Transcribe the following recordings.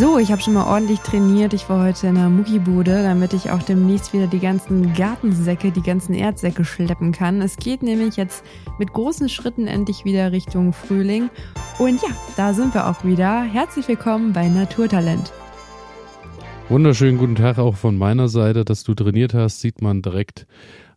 So, ich habe schon mal ordentlich trainiert. Ich war heute in der Muckibude, damit ich auch demnächst wieder die ganzen Gartensäcke, die ganzen Erdsäcke schleppen kann. Es geht nämlich jetzt mit großen Schritten endlich wieder Richtung Frühling. Und ja, da sind wir auch wieder. Herzlich willkommen bei Naturtalent. Wunderschönen guten Tag auch von meiner Seite. Dass du trainiert hast, sieht man direkt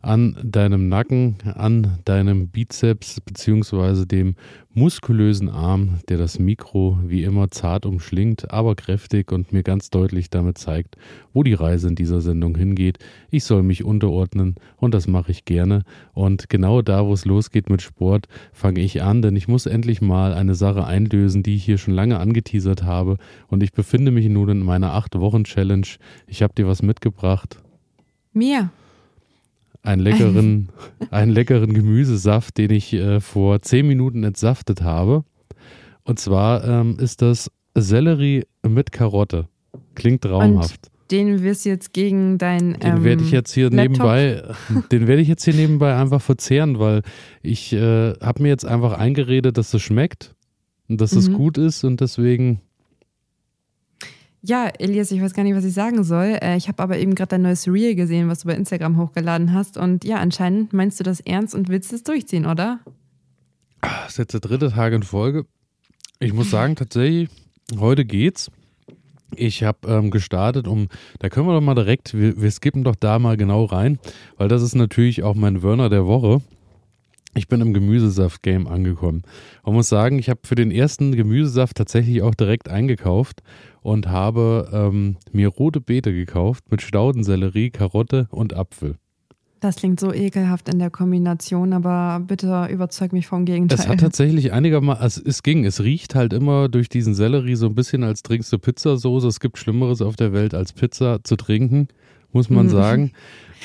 an deinem Nacken, an deinem Bizeps beziehungsweise dem muskulösen Arm, der das Mikro wie immer zart umschlingt, aber kräftig und mir ganz deutlich damit zeigt, wo die Reise in dieser Sendung hingeht. Ich soll mich unterordnen und das mache ich gerne. Und genau da, wo es losgeht mit Sport, fange ich an, denn ich muss endlich mal eine Sache einlösen, die ich hier schon lange angeteasert habe. Und ich befinde mich nun in meiner 8-Wochen-Challenge. Ich habe dir was mitgebracht. Mir einen leckeren, einen leckeren Gemüsesaft, den ich äh, vor zehn Minuten entsaftet habe. Und zwar ähm, ist das Sellerie mit Karotte. Klingt traumhaft. Und den wirst du jetzt gegen dein. Den ähm, werde ich jetzt hier Laptop? nebenbei, den werde ich jetzt hier nebenbei einfach verzehren, weil ich äh, habe mir jetzt einfach eingeredet, dass es schmeckt und dass mhm. es gut ist und deswegen ja, Elias, ich weiß gar nicht, was ich sagen soll. Äh, ich habe aber eben gerade dein neues Reel gesehen, was du bei Instagram hochgeladen hast. Und ja, anscheinend meinst du das ernst und willst es durchziehen, oder? Das ist jetzt der dritte Tag in Folge. Ich muss sagen, tatsächlich, heute geht's. Ich habe ähm, gestartet, um, da können wir doch mal direkt, wir, wir skippen doch da mal genau rein, weil das ist natürlich auch mein Wörner der Woche. Ich bin im Gemüsesaft-Game angekommen und muss sagen, ich habe für den ersten Gemüsesaft tatsächlich auch direkt eingekauft und habe ähm, mir rote Beete gekauft mit Staudensellerie, Karotte und Apfel. Das klingt so ekelhaft in der Kombination, aber bitte überzeug mich vom Gegenteil. Es hat tatsächlich einigermaßen, also es ging, es riecht halt immer durch diesen Sellerie so ein bisschen, als trinkst du Pizzasoße. Es gibt Schlimmeres auf der Welt, als Pizza zu trinken, muss man mhm. sagen.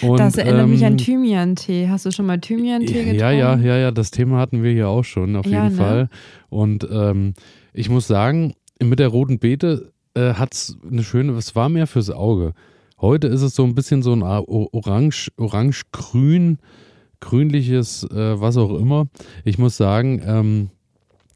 Und, das erinnert ähm, mich an ähm, Thymian-Tee. Hast du schon mal Thymian-Tee getrunken? Ja, ja, ja, ja, das Thema hatten wir hier auch schon, auf ja, jeden ne? Fall. Und ähm, ich muss sagen, mit der roten Beete äh, hat es eine schöne, es war mehr fürs Auge. Heute ist es so ein bisschen so ein orange, orange-grün, grünliches, äh, was auch immer. Ich muss sagen, ähm,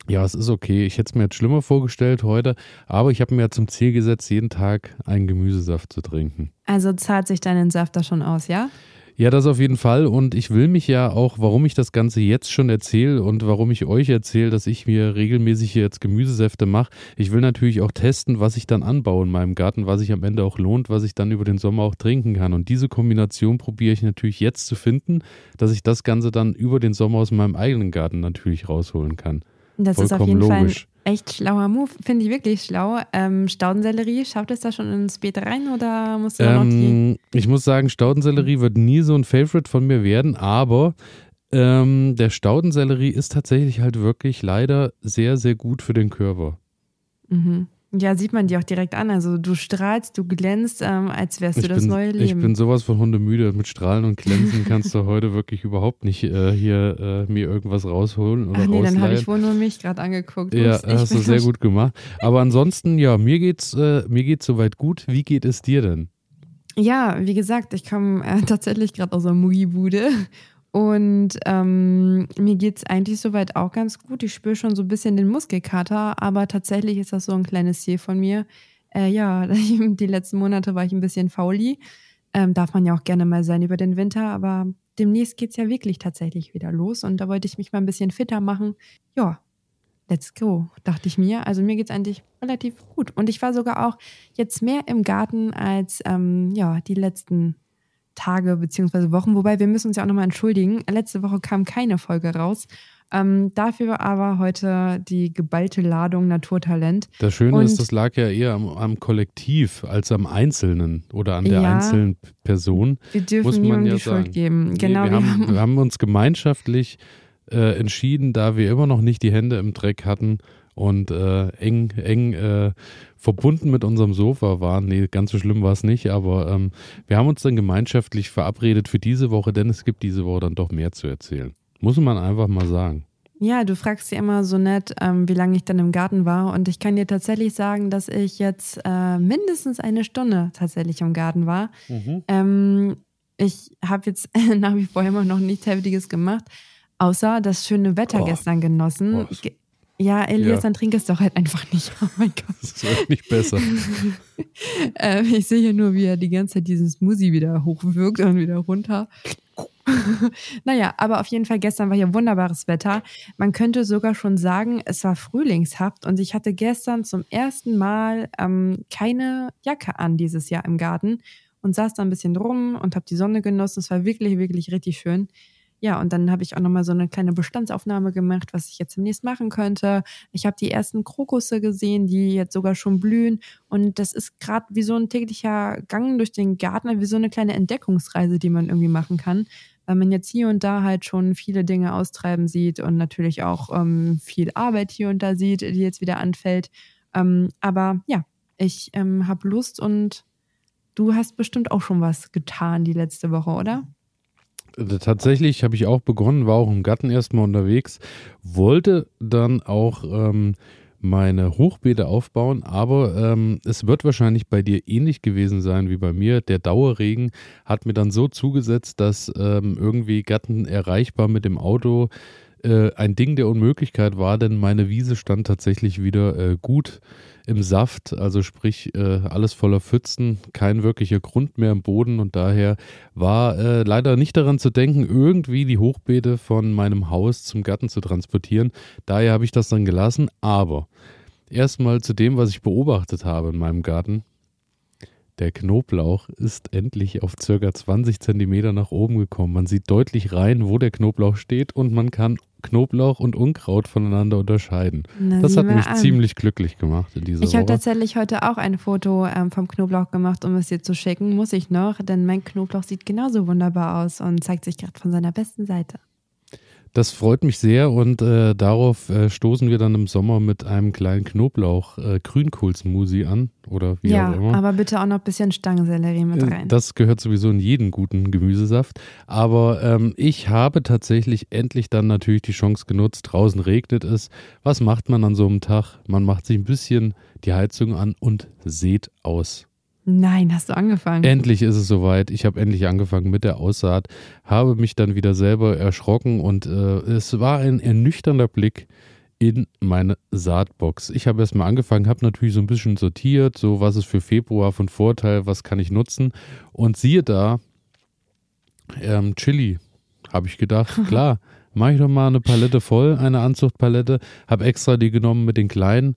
ja, es ist okay. Ich hätte es mir jetzt schlimmer vorgestellt heute, aber ich habe mir ja zum Ziel gesetzt, jeden Tag einen Gemüsesaft zu trinken. Also zahlt sich deinen Saft da schon aus, ja? Ja, das auf jeden Fall. Und ich will mich ja auch, warum ich das Ganze jetzt schon erzähle und warum ich euch erzähle, dass ich mir regelmäßig jetzt Gemüsesäfte mache. Ich will natürlich auch testen, was ich dann anbaue in meinem Garten, was sich am Ende auch lohnt, was ich dann über den Sommer auch trinken kann. Und diese Kombination probiere ich natürlich jetzt zu finden, dass ich das Ganze dann über den Sommer aus meinem eigenen Garten natürlich rausholen kann. Das Vollkommen ist auf jeden logisch. Fall echt schlauer Move, finde ich wirklich schlau. Ähm, Staudensellerie, schaut es da schon ins Beet rein oder musst du ähm, noch die? Ich muss sagen, Staudensellerie wird nie so ein Favorite von mir werden, aber ähm, der Staudensellerie ist tatsächlich halt wirklich leider sehr, sehr gut für den Körper. Mhm. Ja, sieht man dir auch direkt an. Also du strahlst, du glänzt, ähm, als wärst ich du das bin, neue Leben. Ich bin sowas von hundemüde. Mit Strahlen und Glänzen kannst du heute wirklich überhaupt nicht äh, hier äh, mir irgendwas rausholen oder Ach nee, ausleihen. dann habe ich wohl nur mich gerade angeguckt. Ja, Ups, hast du sehr gut gemacht. Aber ansonsten, ja, mir geht's, äh, mir geht's soweit gut. Wie geht es dir denn? Ja, wie gesagt, ich komme äh, tatsächlich gerade aus der Mugibude und ähm, mir geht es eigentlich soweit auch ganz gut. Ich spüre schon so ein bisschen den Muskelkater, aber tatsächlich ist das so ein kleines Ziel von mir. Äh, ja, die letzten Monate war ich ein bisschen fauli. Ähm, darf man ja auch gerne mal sein über den Winter, aber demnächst geht es ja wirklich tatsächlich wieder los und da wollte ich mich mal ein bisschen fitter machen. Ja, let's go, dachte ich mir. Also mir geht es eigentlich relativ gut. Und ich war sogar auch jetzt mehr im Garten als ähm, ja, die letzten Tage bzw. Wochen. Wobei wir müssen uns ja auch nochmal entschuldigen. Letzte Woche kam keine Folge raus. Ähm, dafür aber heute die geballte Ladung Naturtalent. Das Schöne Und ist, das lag ja eher am, am, Kollektiv als am Einzelnen oder an der ja, einzelnen Person. Wir dürfen muss man ja die sagen. Schuld geben. Genau, nee, wir, wir, haben, wir haben uns gemeinschaftlich äh, entschieden, da wir immer noch nicht die Hände im Dreck hatten und äh, eng, eng äh, verbunden mit unserem Sofa waren. Nee, ganz so schlimm war es nicht, aber ähm, wir haben uns dann gemeinschaftlich verabredet für diese Woche, denn es gibt diese Woche dann doch mehr zu erzählen. Muss man einfach mal sagen. Ja, du fragst ja immer so nett, ähm, wie lange ich dann im Garten war. Und ich kann dir tatsächlich sagen, dass ich jetzt äh, mindestens eine Stunde tatsächlich im Garten war. Mhm. Ähm, ich habe jetzt nach wie vor immer noch nichts Heftiges gemacht, außer das schöne Wetter oh. gestern genossen. Oh, Ja, Elias, ja. dann trink es doch halt einfach nicht. Oh mein Gott. Das wird nicht besser. ähm, ich sehe hier nur, wie er die ganze Zeit diesen Smoothie wieder hochwirkt und wieder runter. naja, aber auf jeden Fall gestern war hier wunderbares Wetter. Man könnte sogar schon sagen, es war frühlingshaft und ich hatte gestern zum ersten Mal ähm, keine Jacke an dieses Jahr im Garten und saß da ein bisschen rum und habe die Sonne genossen. Es war wirklich, wirklich richtig schön. Ja, und dann habe ich auch nochmal so eine kleine Bestandsaufnahme gemacht, was ich jetzt demnächst machen könnte. Ich habe die ersten Krokusse gesehen, die jetzt sogar schon blühen. Und das ist gerade wie so ein täglicher Gang durch den Garten, wie so eine kleine Entdeckungsreise, die man irgendwie machen kann. Weil man jetzt hier und da halt schon viele Dinge austreiben sieht und natürlich auch ähm, viel Arbeit hier und da sieht, die jetzt wieder anfällt. Ähm, aber ja, ich ähm, habe Lust und du hast bestimmt auch schon was getan die letzte Woche, oder? Tatsächlich habe ich auch begonnen, war auch im Garten erstmal unterwegs, wollte dann auch ähm, meine Hochbeete aufbauen, aber ähm, es wird wahrscheinlich bei dir ähnlich gewesen sein wie bei mir. Der Dauerregen hat mir dann so zugesetzt, dass ähm, irgendwie Garten erreichbar mit dem Auto äh, ein Ding der Unmöglichkeit war, denn meine Wiese stand tatsächlich wieder äh, gut im Saft, also sprich äh, alles voller Pfützen, kein wirklicher Grund mehr im Boden und daher war äh, leider nicht daran zu denken, irgendwie die Hochbeete von meinem Haus zum Garten zu transportieren. Daher habe ich das dann gelassen, aber erstmal zu dem, was ich beobachtet habe in meinem Garten. Der Knoblauch ist endlich auf circa 20 Zentimeter nach oben gekommen. Man sieht deutlich rein, wo der Knoblauch steht und man kann Knoblauch und Unkraut voneinander unterscheiden. Na, das hat mich an. ziemlich glücklich gemacht in dieser Ich habe tatsächlich heute auch ein Foto ähm, vom Knoblauch gemacht, um es dir zu schicken. Muss ich noch, denn mein Knoblauch sieht genauso wunderbar aus und zeigt sich gerade von seiner besten Seite. Das freut mich sehr und äh, darauf äh, stoßen wir dann im Sommer mit einem kleinen Knoblauch äh, Grünkohlsmoothie an oder wie ja, auch immer. aber bitte auch noch ein bisschen Stangensellerie mit äh, rein. Das gehört sowieso in jeden guten Gemüsesaft. Aber ähm, ich habe tatsächlich endlich dann natürlich die Chance genutzt. Draußen regnet es. Was macht man an so einem Tag? Man macht sich ein bisschen die Heizung an und sät aus. Nein, hast du angefangen? Endlich ist es soweit. Ich habe endlich angefangen mit der Aussaat, habe mich dann wieder selber erschrocken und äh, es war ein ernüchternder Blick in meine Saatbox. Ich habe erstmal angefangen, habe natürlich so ein bisschen sortiert, so was ist für Februar von Vorteil, was kann ich nutzen und siehe da, ähm, Chili, habe ich gedacht, klar, mache ich doch mal eine Palette voll, eine Anzuchtpalette, habe extra die genommen mit den kleinen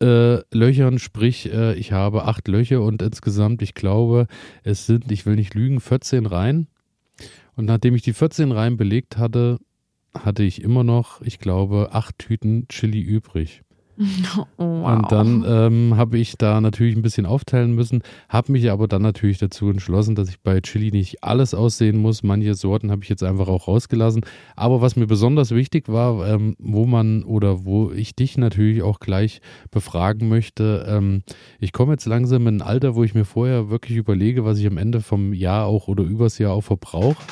äh, Löchern, sprich, äh, ich habe acht Löcher und insgesamt, ich glaube, es sind, ich will nicht lügen, 14 Reihen. Und nachdem ich die 14 Reihen belegt hatte, hatte ich immer noch, ich glaube, acht Tüten Chili übrig. Oh, wow. Und dann ähm, habe ich da natürlich ein bisschen aufteilen müssen, habe mich aber dann natürlich dazu entschlossen, dass ich bei Chili nicht alles aussehen muss. Manche Sorten habe ich jetzt einfach auch rausgelassen. Aber was mir besonders wichtig war, ähm, wo man oder wo ich dich natürlich auch gleich befragen möchte, ähm, ich komme jetzt langsam in ein Alter, wo ich mir vorher wirklich überlege, was ich am Ende vom Jahr auch oder übers Jahr auch verbrauche.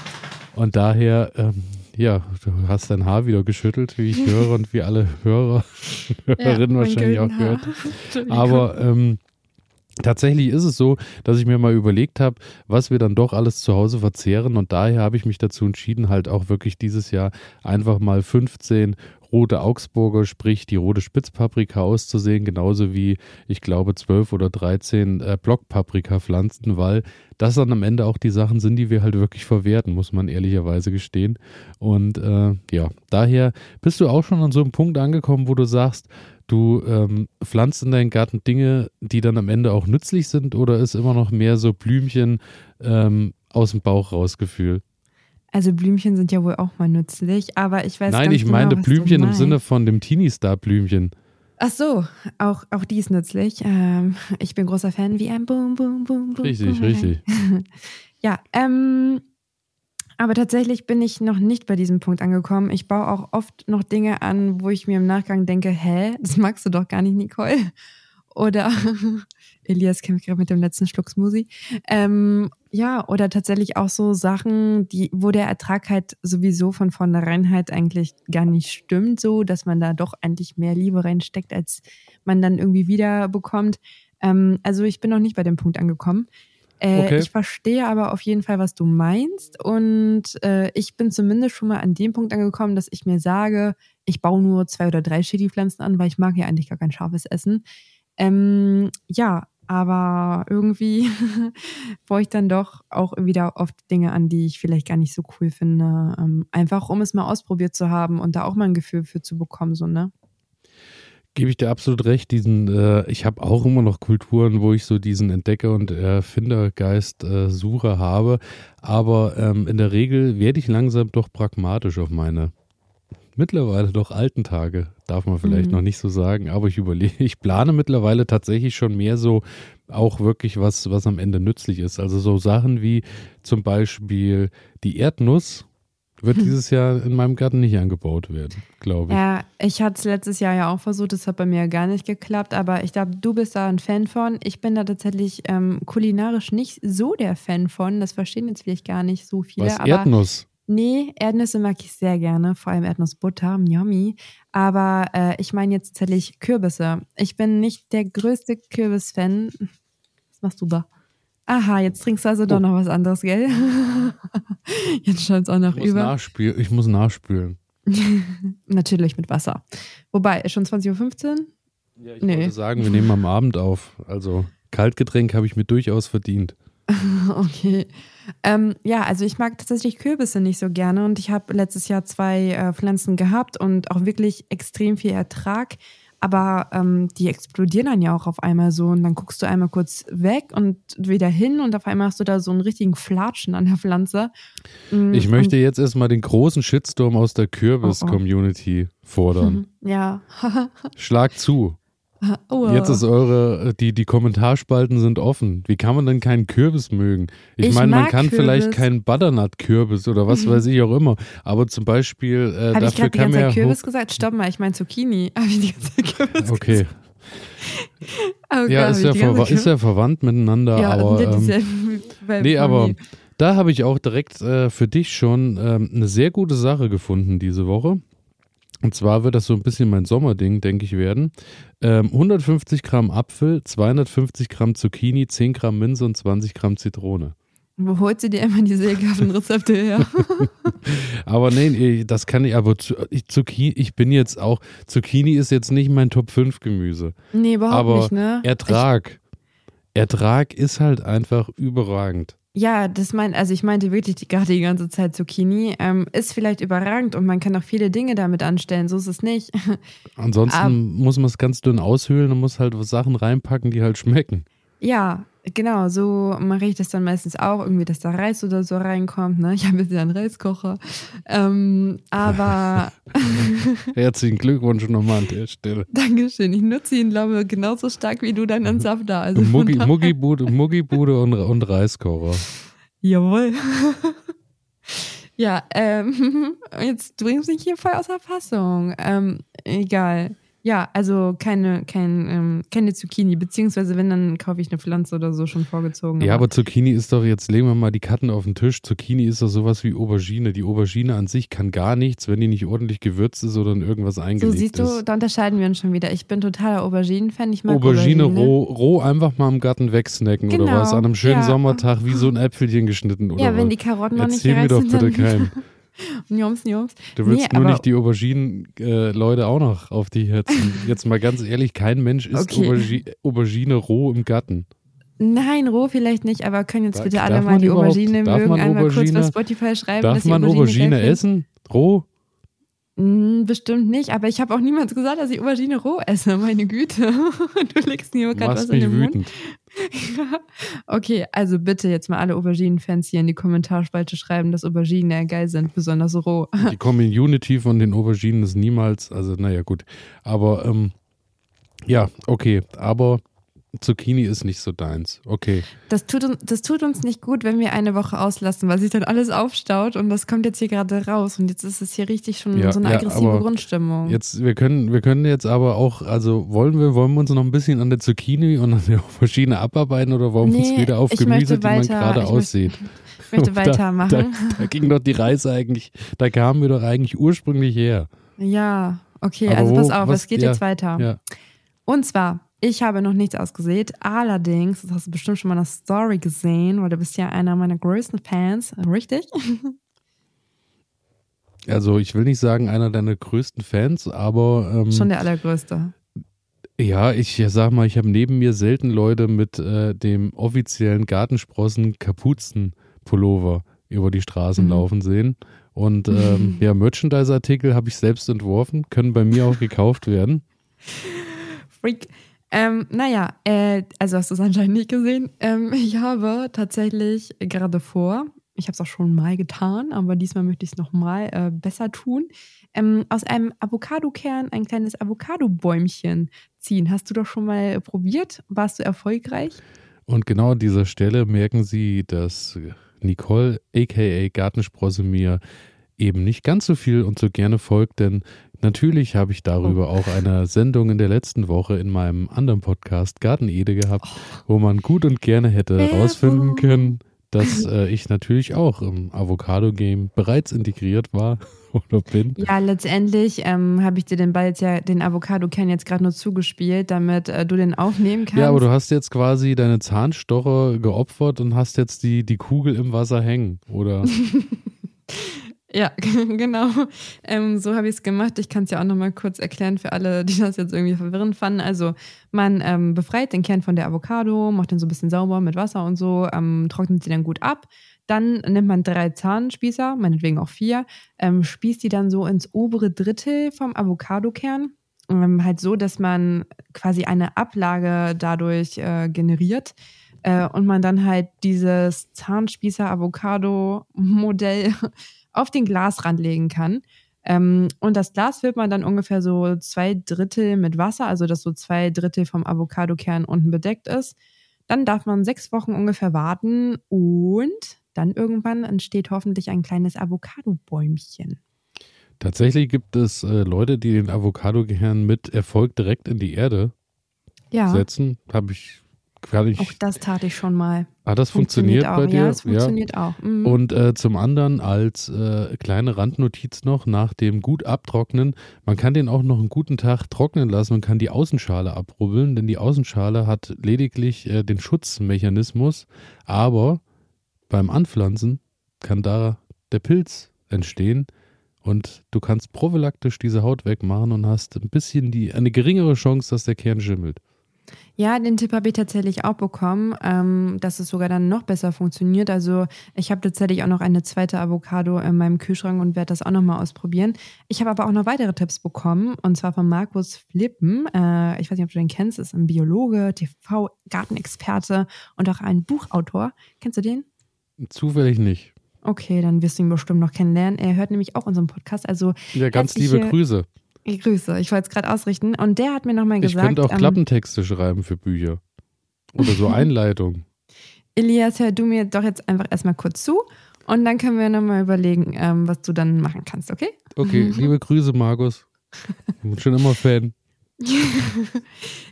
Und daher ähm, ja, du hast dein Haar wieder geschüttelt, wie ich höre und wie alle Hörer, Hörerinnen ja, wahrscheinlich auch gehört. Aber ähm, Tatsächlich ist es so, dass ich mir mal überlegt habe, was wir dann doch alles zu Hause verzehren. Und daher habe ich mich dazu entschieden, halt auch wirklich dieses Jahr einfach mal 15 rote Augsburger, sprich die rote Spitzpaprika auszusehen, genauso wie ich glaube 12 oder 13 äh, Blockpaprika-Pflanzen, weil das dann am Ende auch die Sachen sind, die wir halt wirklich verwerten, muss man ehrlicherweise gestehen. Und äh, ja, daher bist du auch schon an so einem Punkt angekommen, wo du sagst, du ähm, pflanzt in deinen Garten Dinge, die dann am Ende auch nützlich sind oder ist immer noch mehr so Blümchen ähm, aus dem Bauch rausgefühlt? Also Blümchen sind ja wohl auch mal nützlich, aber ich weiß Nein, ich genau, meine Blümchen im Sinne von dem Teenie-Star-Blümchen. Ach so, auch, auch die ist nützlich. Ähm, ich bin großer Fan wie ein Boom, Boom, Boom, Boom. Richtig, boom, richtig. ja, ähm, aber tatsächlich bin ich noch nicht bei diesem Punkt angekommen. Ich baue auch oft noch Dinge an, wo ich mir im Nachgang denke, hä, das magst du doch gar nicht, Nicole. Oder Elias kämpft gerade mit dem letzten Schluck Smoothie. Ähm, ja, oder tatsächlich auch so Sachen, die, wo der Ertrag halt sowieso von vornherein halt eigentlich gar nicht stimmt, so, dass man da doch eigentlich mehr Liebe reinsteckt, als man dann irgendwie wieder bekommt. Ähm, also ich bin noch nicht bei dem Punkt angekommen. Äh, Okay. Ich verstehe aber auf jeden Fall, was du meinst. Und äh, ich bin zumindest schon mal an dem Punkt angekommen, dass ich mir sage, ich baue nur zwei oder drei Chili-Pflanzen an, weil ich mag ja eigentlich gar kein scharfes Essen. Ähm, ja, aber irgendwie baue ich dann doch auch wieder oft Dinge an, die ich vielleicht gar nicht so cool finde. Ähm, einfach um es mal ausprobiert zu haben und da auch mal ein Gefühl für zu bekommen, so, ne? Gebe ich dir absolut recht. Diesen, äh, ich habe auch immer noch Kulturen, wo ich so diesen Entdecker- und Erfindergeist äh, suche habe. Aber ähm, in der Regel werde ich langsam doch pragmatisch auf meine mittlerweile doch alten Tage, darf man vielleicht Mhm. noch nicht so sagen, aber ich überlege, ich plane mittlerweile tatsächlich schon mehr so auch wirklich was, was am Ende nützlich ist. Also so Sachen wie zum Beispiel die Erdnuss wird Hm. dieses Jahr in meinem Garten nicht angebaut werden, glaube ich. Ja, ich hatte es letztes Jahr ja auch versucht, das hat bei mir gar nicht geklappt, aber ich glaube, du bist da ein Fan von. Ich bin da tatsächlich ähm, kulinarisch nicht so der Fan von. Das verstehen jetzt vielleicht gar nicht so viele. was Erdnuss? Nee, Erdnüsse mag ich sehr gerne, vor allem Erdnussbutter, yummy. Aber äh, ich meine jetzt tatsächlich Kürbisse. Ich bin nicht der größte Kürbis-Fan. Was machst du da? Aha, jetzt trinkst du also doch Oh. noch was anderes, gell? jetzt schaut es auch noch Ich über. nachspülen, ich muss nachspülen. Natürlich mit Wasser. Wobei, schon 20.15 Uhr? Ja, ich Nee. wollte sagen, wir nehmen am Abend auf. Also Kaltgetränk habe ich mir durchaus verdient. Okay. Ähm, ja, also ich mag tatsächlich Kürbisse nicht so gerne und ich habe letztes Jahr zwei äh, Pflanzen gehabt und auch wirklich extrem viel Ertrag. Aber ähm, die explodieren dann ja auch auf einmal so und dann guckst du einmal kurz weg und wieder hin und auf einmal hast du da so einen richtigen Flatschen an der Pflanze. Mm, Ich möchte jetzt erstmal den großen Shitstorm aus der Kürbis-Community fordern. Und, ja. Schlag zu. Oh, Jetzt ist eure, die, die Kommentarspalten sind offen. Wie kann man denn keinen Kürbis mögen? Ich, Ich meine, man kann vielleicht Kürbis. keinen Butternut-Kürbis oder was weiß ich auch immer. Aber zum Beispiel, äh, Habe ich gerade die ganze. Zeit Kürbis gesagt? Stopp mal, ich meine Zucchini. Habe ich die ganze Zeit Kürbis Okay. gesagt? Oh Ja, ist ja, Zeit ist ja verwandt miteinander, Ja, aber. Ähm, nee, aber da habe ich auch direkt äh, für dich schon ähm, eine sehr gute Sache gefunden diese Woche. Und zwar wird das so ein bisschen mein Sommerding, denke ich, werden. Ähm, 150 Gramm Apfel, 250 Gramm Zucchini, 10 Gramm Minze und 20 Gramm Zitrone. Wo holt sie dir immer diese ekelhaften Rezepte her? Aber nee, das kann ich, aber ich, Zucchini, ich bin jetzt auch, Zucchini ist jetzt nicht mein Top 5 Gemüse. nee, überhaupt aber nicht, ne? Ertrag, Ertrag ist halt einfach überragend. Ja, das meint, also ich meinte wirklich die, gerade die ganze Zeit Zucchini. Ähm, ist vielleicht überragend und man kann auch viele Dinge damit anstellen, so ist es nicht. Ansonsten Ab- muss man es ganz dünn aushöhlen und muss halt Sachen reinpacken, die halt schmecken. Ja, genau, so mache ich das dann meistens auch, irgendwie, dass da Reis oder so reinkommt. Ne? Ich habe jetzt ja einen Reiskocher. Ähm, aber Herzlichen Glückwunsch nochmal an der Stelle. Dankeschön, ich nutze ihn, glaube ich, genauso stark wie du deinen Saft da. Also von Muggi, Muggibude, Muggibude und, und Reiskocher. Jawohl. ja, ähm, jetzt bringst du mich hier voll außer Fassung. Ähm, egal. Ja, also keine, kein, ähm, keine Zucchini, beziehungsweise wenn, dann kaufe ich eine Pflanze oder so schon vorgezogen. Ja, aber Zucchini ist doch, jetzt legen wir mal die Karten auf den Tisch. Zucchini ist doch sowas wie Aubergine. Die Aubergine an sich kann gar nichts, wenn die nicht ordentlich gewürzt ist oder in irgendwas so eingelegt siehst du, ist. da unterscheiden wir uns schon wieder. Ich bin totaler Auberginen-Fan. Ich mag Aubergine, Aubergine roh, roh einfach mal im Garten wegsnacken oder Genau, was? An einem schönen ja. Sommertag wie so ein Äpfelchen geschnitten oder Ja, wenn was? die Karotten noch nicht Erzähl mir doch bitte keinen. Njums, njums. Du willst Nee, nur nicht die Auberginen-Leute auch noch auf die Herzen. Jetzt mal ganz ehrlich, kein Mensch isst Okay. Aubergi Aubergine roh im Garten. Nein, roh vielleicht nicht, aber können jetzt bitte darf alle mal die Aubergine mögen, einmal kurz Aubergine- bei Spotify schreiben, Darf dass man Aubergine, Aubergine essen? Roh? Mm, Bestimmt nicht, aber ich habe auch niemals gesagt, dass ich Aubergine roh esse. Meine Güte. Du legst mir gerade was in den Mund. okay, also bitte jetzt mal alle Auberginen-Fans hier in die Kommentarspalte schreiben, dass Auberginen ja geil sind, besonders roh. Die Community von den Auberginen ist niemals, also naja gut. Aber ähm, ja, okay. Aber Zucchini ist nicht so deins. Okay. Das tut, uns, das tut uns nicht gut, wenn wir eine Woche auslassen, weil sich dann alles aufstaut und das kommt jetzt hier gerade raus und jetzt ist es hier richtig schon Ja, so eine ja, aggressive Grundstimmung. Jetzt, wir können, wir können jetzt aber auch, also wollen wir, wollen wir uns noch ein bisschen an der Zucchini und an der Aubergine abarbeiten oder wollen wir uns Nee, wieder auf Gemüse, möchte die man weiter- gerade aussieht? Ich möchte Da- weitermachen. Da, da ging doch die Reise eigentlich, da kamen wir doch eigentlich ursprünglich her. Ja, okay, Aber also wo- pass auf, was- es geht ja, jetzt weiter. Und zwar, Ich habe noch nichts ausgesät. Allerdings, das hast du bestimmt schon mal in der Story gesehen, weil du bist ja einer meiner größten Fans, richtig? Also ich will nicht sagen einer deiner größten Fans, aber ähm, schon der allergrößte. Ja, ich sag mal, ich habe neben mir selten Leute mit äh, dem offiziellen Gartensprossen Kapuzenpullover über die Straßen mhm. laufen sehen. Und ähm, ja, Merchandise-Artikel habe ich selbst entworfen, können bei mir auch gekauft werden. Freak. Ähm, naja, äh, also hast du es anscheinend nicht gesehen. Ähm, ich habe tatsächlich gerade vor, ich habe es auch schon mal getan, aber diesmal möchte ich es nochmal äh, besser tun, ähm, aus einem Avocado-Kern ein kleines Avocado-Bäumchen ziehen. Hast du doch schon mal probiert? Warst du erfolgreich? Und genau an dieser Stelle merken Sie, dass Nicole, aka Gartensprosse, mir eben nicht ganz so viel und so gerne folgt, denn natürlich habe ich darüber oh. auch eine Sendung in der letzten Woche in meinem anderen Podcast Garten Ede gehabt, oh. wo man gut und gerne hätte herausfinden können, dass äh, ich natürlich auch im Avocado-Game bereits integriert war oder bin. Ja, letztendlich ähm, habe ich dir den Ball jetzt ja, den Avocado-Kern jetzt gerade nur zugespielt, damit äh, du den aufnehmen kannst. Ja, aber du hast jetzt quasi deine Zahnstocher geopfert und hast jetzt die, die Kugel im Wasser hängen, oder? Ja, genau. Ähm, so habe ich es gemacht. Ich kann es ja auch nochmal kurz erklären für alle, die das jetzt irgendwie verwirrend fanden. Also man ähm, befreit den Kern von der Avocado, macht den so ein bisschen sauber mit Wasser und so, ähm, trocknet sie dann gut ab. Dann nimmt man drei Zahnspießer, meinetwegen auch vier, ähm, spießt die dann so ins obere Drittel vom Avocadokern. Halt so, dass man quasi eine Ablage dadurch äh, generiert äh, und man dann halt dieses Zahnspießer-Avocado-Modell auf den Glasrand legen kann. Ähm, und das Glas füllt man dann ungefähr so zwei Drittel mit Wasser, also dass so zwei Drittel vom Avocadokern unten bedeckt ist. Dann darf man sechs Wochen ungefähr warten und dann irgendwann entsteht hoffentlich ein kleines Avocado-Bäumchen. Tatsächlich gibt es äh, Leute, die den Avocadokern mit Erfolg direkt in die Erde ja. setzen. Habe ich ich, auch das tat ich schon mal. Ah, das funktioniert, funktioniert bei dir? Ja, das funktioniert ja. auch. Mhm. Und äh, zum anderen als äh, kleine Randnotiz noch, nach dem gut abtrocknen, man kann den auch noch einen guten Tag trocknen lassen und kann die Außenschale abrubbeln, denn die Außenschale hat lediglich äh, den Schutzmechanismus, aber beim Anpflanzen kann da der Pilz entstehen und du kannst prophylaktisch diese Haut wegmachen und hast ein bisschen die, eine geringere Chance, dass der Kern schimmelt. Ja, den Tipp habe ich tatsächlich auch bekommen, ähm, dass es sogar dann noch besser funktioniert. Also ich habe tatsächlich auch noch eine zweite Avocado in meinem Kühlschrank und werde das auch nochmal ausprobieren. Ich habe aber auch noch weitere Tipps bekommen und zwar von Markus Flippen. Äh, ich weiß nicht, ob du den kennst, ist ein Biologe, TV-Gartenexperte und auch ein Buchautor. Kennst du den? Zufällig nicht. Okay, dann wirst du ihn bestimmt noch kennenlernen. Er hört nämlich auch unseren Podcast. Also ja, ganz liebe Grüße. Grüße, ich wollte es gerade ausrichten. Und der hat mir nochmal gesagt. Ich könnte auch ähm, Klappentexte schreiben für Bücher. Oder so Einleitung. Elias, hör du mir doch jetzt einfach erstmal kurz zu und dann können wir nochmal überlegen, ähm, was du dann machen kannst, okay? Okay, liebe Grüße, Markus. Ich bin schon immer Fan.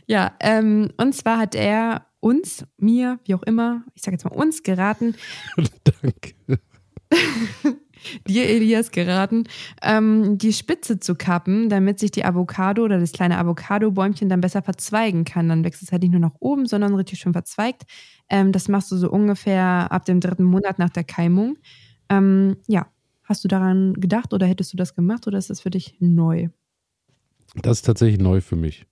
ja, ähm, und zwar hat er uns, mir, wie auch immer, ich sage jetzt mal uns geraten. Danke dir, Elias, geraten, ähm, die Spitze zu kappen, damit sich die Avocado oder das kleine Avocado-Bäumchen dann besser verzweigen kann. Dann wächst es halt nicht nur nach oben, sondern richtig schön verzweigt. Ähm, das machst du so ungefähr ab dem dritten Monat nach der Keimung. Ähm, ja, hast du daran gedacht oder hättest du das gemacht oder ist das für dich neu? Das ist tatsächlich neu für mich.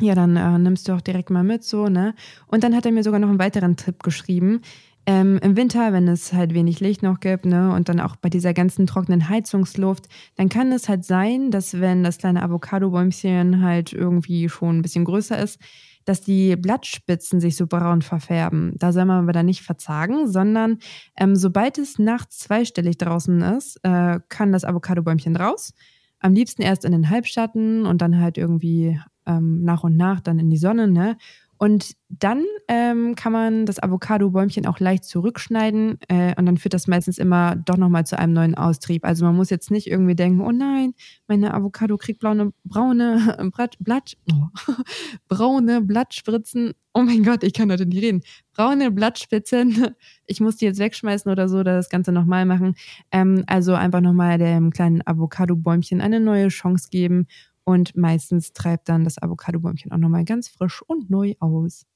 Ja, dann äh, nimmst du auch direkt mal mit so, ne? Und dann hat er mir sogar noch einen weiteren Tipp geschrieben. Ähm, Im Winter, wenn es halt wenig Licht noch gibt, ne, und dann auch bei dieser ganzen trockenen Heizungsluft, dann kann es halt sein, dass wenn das kleine Avocado-Bäumchen halt irgendwie schon ein bisschen größer ist, dass die Blattspitzen sich so braun verfärben. Da soll man aber dann nicht verzagen, sondern ähm, sobald es nachts zweistellig draußen ist, äh, kann das Avocado-Bäumchen raus. Am liebsten erst in den Halbschatten und dann halt irgendwie ähm, nach und nach dann in die Sonne, ne? Und dann ähm, kann man das Avocado-Bäumchen auch leicht zurückschneiden äh, und dann führt das meistens immer doch nochmal zu einem neuen Austrieb. Also man muss jetzt nicht irgendwie denken, oh nein, meine Avocado kriegt braune, braune Blatt, Blatt oh, braune Blattspritzen. Oh mein Gott, ich kann heute nicht reden. Braune Blattspitzen. Ich muss die jetzt wegschmeißen oder so oder das Ganze nochmal machen. Ähm, also einfach nochmal dem kleinen Avocado-Bäumchen eine neue Chance geben Und meistens treibt dann das Avocado-Bäumchen auch nochmal ganz frisch und neu aus.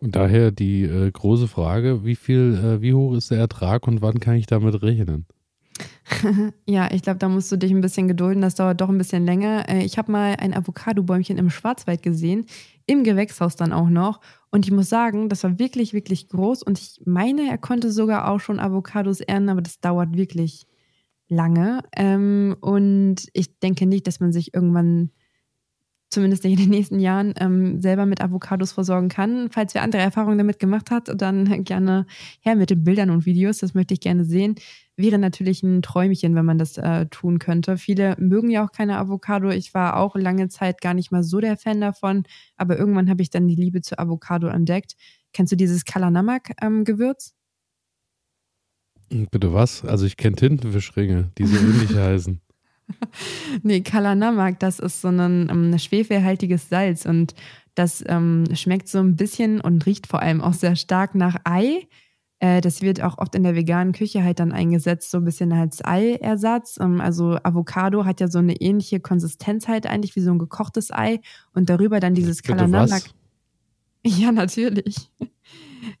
Und daher die äh, große Frage, wie viel, äh, wie hoch ist der Ertrag und wann kann ich damit rechnen? ja, ich glaube, da musst du dich ein bisschen gedulden. Das dauert doch ein bisschen länger. Äh, ich habe mal ein Avocado-Bäumchen im Schwarzwald gesehen, im Gewächshaus dann auch noch. Und ich muss sagen, das war wirklich, wirklich groß. Und ich meine, er konnte sogar auch schon Avocados ernten, aber das dauert wirklich lange. Ähm, und ich denke nicht, dass man sich irgendwann zumindest in den nächsten Jahren ähm, selber mit Avocados versorgen kann. Falls wer andere Erfahrungen damit gemacht hat, dann gerne her mit den Bildern und Videos. Das möchte ich gerne sehen. Wäre natürlich ein Träumchen, wenn man das äh, tun könnte. Viele mögen ja auch keine Avocado. Ich war auch lange Zeit gar nicht mal so der Fan davon, aber irgendwann habe ich dann die Liebe zu Avocado entdeckt. Kennst du dieses Kalanamak-Gewürz? Ähm, Bitte was? Also ich kenne Tintenfischringe, die so ähnlich heißen. nee, Kalanamak, das ist so ein, um, ähm, schwefelhaltiges Salz und das ähm, schmeckt so ein bisschen und riecht vor allem auch sehr stark nach Ei. Äh, das wird auch oft in der veganen Küche halt dann eingesetzt, so ein bisschen als Eiersatz. Ähm, also Avocado hat ja so eine ähnliche Konsistenz halt eigentlich wie so ein gekochtes Ei und darüber dann dieses Kalanamak. Ja, natürlich.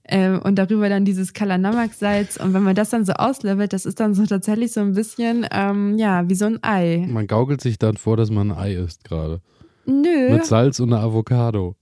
Ähm, und darüber dann dieses Kalanamak-Salz. Und wenn man das dann so auslevelt, das ist dann so tatsächlich so ein bisschen, ähm, ja, wie so ein Ei. Man gaukelt sich dann vor, dass man ein Ei isst gerade. Nö. Mit Salz und einer Avocado.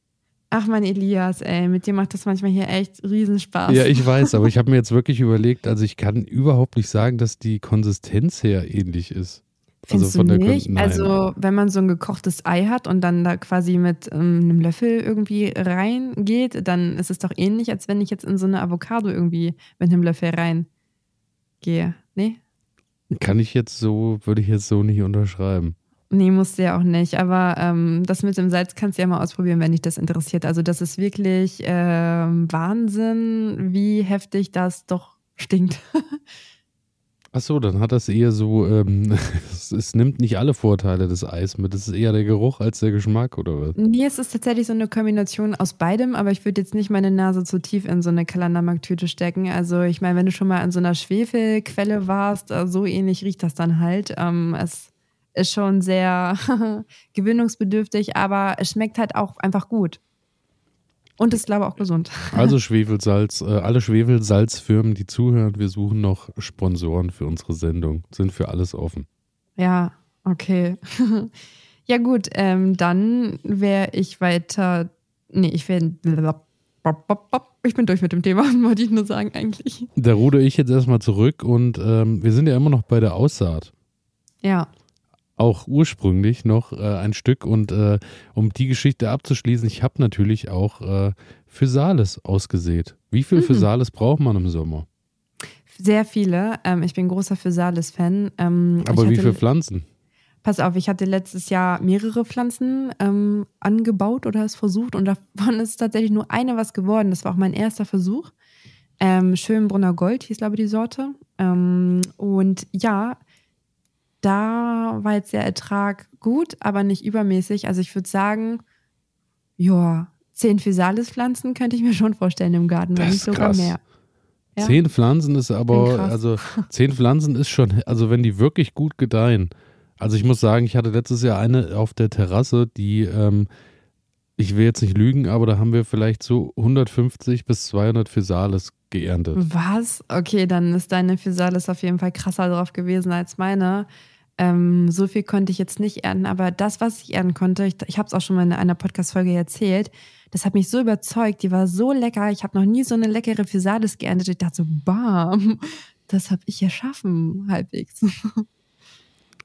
Ach mein Elias, ey, mit dir macht das manchmal hier echt Riesenspaß. Ja, ich weiß, aber ich habe mir jetzt wirklich überlegt, also ich kann überhaupt nicht sagen, dass die Konsistenz her ähnlich ist. Findest also du nicht? Also wenn man so ein gekochtes Ei hat und dann da quasi mit ähm, einem Löffel irgendwie reingeht, dann ist es doch ähnlich, als wenn ich jetzt in so eine Avocado irgendwie mit einem Löffel reingehe. Nee? Kann ich jetzt so, würde ich jetzt so nicht unterschreiben. Nee, musste ja auch nicht. Aber ähm, das mit dem Salz kannst du ja mal ausprobieren, wenn dich das interessiert. Also das ist wirklich äh, Wahnsinn, wie heftig das doch stinkt. Ach so, dann hat das eher so, ähm, es, es, nimmt nicht alle Vorteile des Eis mit. Es ist eher der Geruch als der Geschmack, oder was? Nee, es ist tatsächlich so eine Kombination aus beidem, aber ich würde jetzt nicht meine Nase zu tief in so eine Kalanamak-Tüte stecken. Also ich meine, wenn du schon mal an so einer Schwefelquelle warst, äh, so ähnlich riecht das dann halt. Ähm, es ist schon sehr gewinnungsbedürftig, aber es schmeckt halt auch einfach gut. Und ist, glaube ich, auch gesund. Also Schwefelsalz, äh, alle Schwefelsalzfirmen, die zuhören, wir suchen noch Sponsoren für unsere Sendung. Sind für alles offen. Ja, okay. ja gut, ähm, dann wäre ich weiter. Nee, ich wäre. Ich bin durch mit dem Thema, wollte ich nur sagen eigentlich. Da ruder ich jetzt erstmal zurück und ähm, wir sind ja immer noch bei der Aussaat. Ja auch ursprünglich noch äh, ein Stück. Und äh, um die Geschichte abzuschließen, ich habe natürlich auch äh, Physalis ausgesät. Wie viel mhm. Physalis braucht man im Sommer? Sehr viele. Ähm, ich bin großer Physalis-Fan. Ähm, Aber wie viele Pflanzen? Pass auf, ich hatte letztes Jahr mehrere Pflanzen ähm, angebaut oder es versucht und davon ist tatsächlich nur eine was geworden. Das war auch mein erster Versuch. Ähm, Schönbrunner Gold hieß, glaube ich, die Sorte. Ähm, und ja, da war jetzt der Ertrag gut, aber nicht übermäßig. Also ich würde sagen, ja, zehn Physalis-Pflanzen könnte ich mir schon vorstellen im Garten, wenn nicht sogar krass. mehr. Ja? Zehn Pflanzen ist aber, also zehn Pflanzen ist schon, also wenn die wirklich gut gedeihen. Also ich muss sagen, ich hatte letztes Jahr eine auf der Terrasse, die, ähm, ich will jetzt nicht lügen, aber da haben wir vielleicht so 150 bis 200 Physalis geerntet. Was? Okay, dann ist deine Physalis auf jeden Fall krasser drauf gewesen als meine. Ähm, so viel konnte ich jetzt nicht ernten, aber das, was ich ernten konnte, ich, ich habe es auch schon mal in einer Podcast-Folge erzählt, das hat mich so überzeugt, die war so lecker. Ich habe noch nie so eine leckere Physalis geerntet. Ich dachte so, bam, das habe ich erschaffen, halbwegs.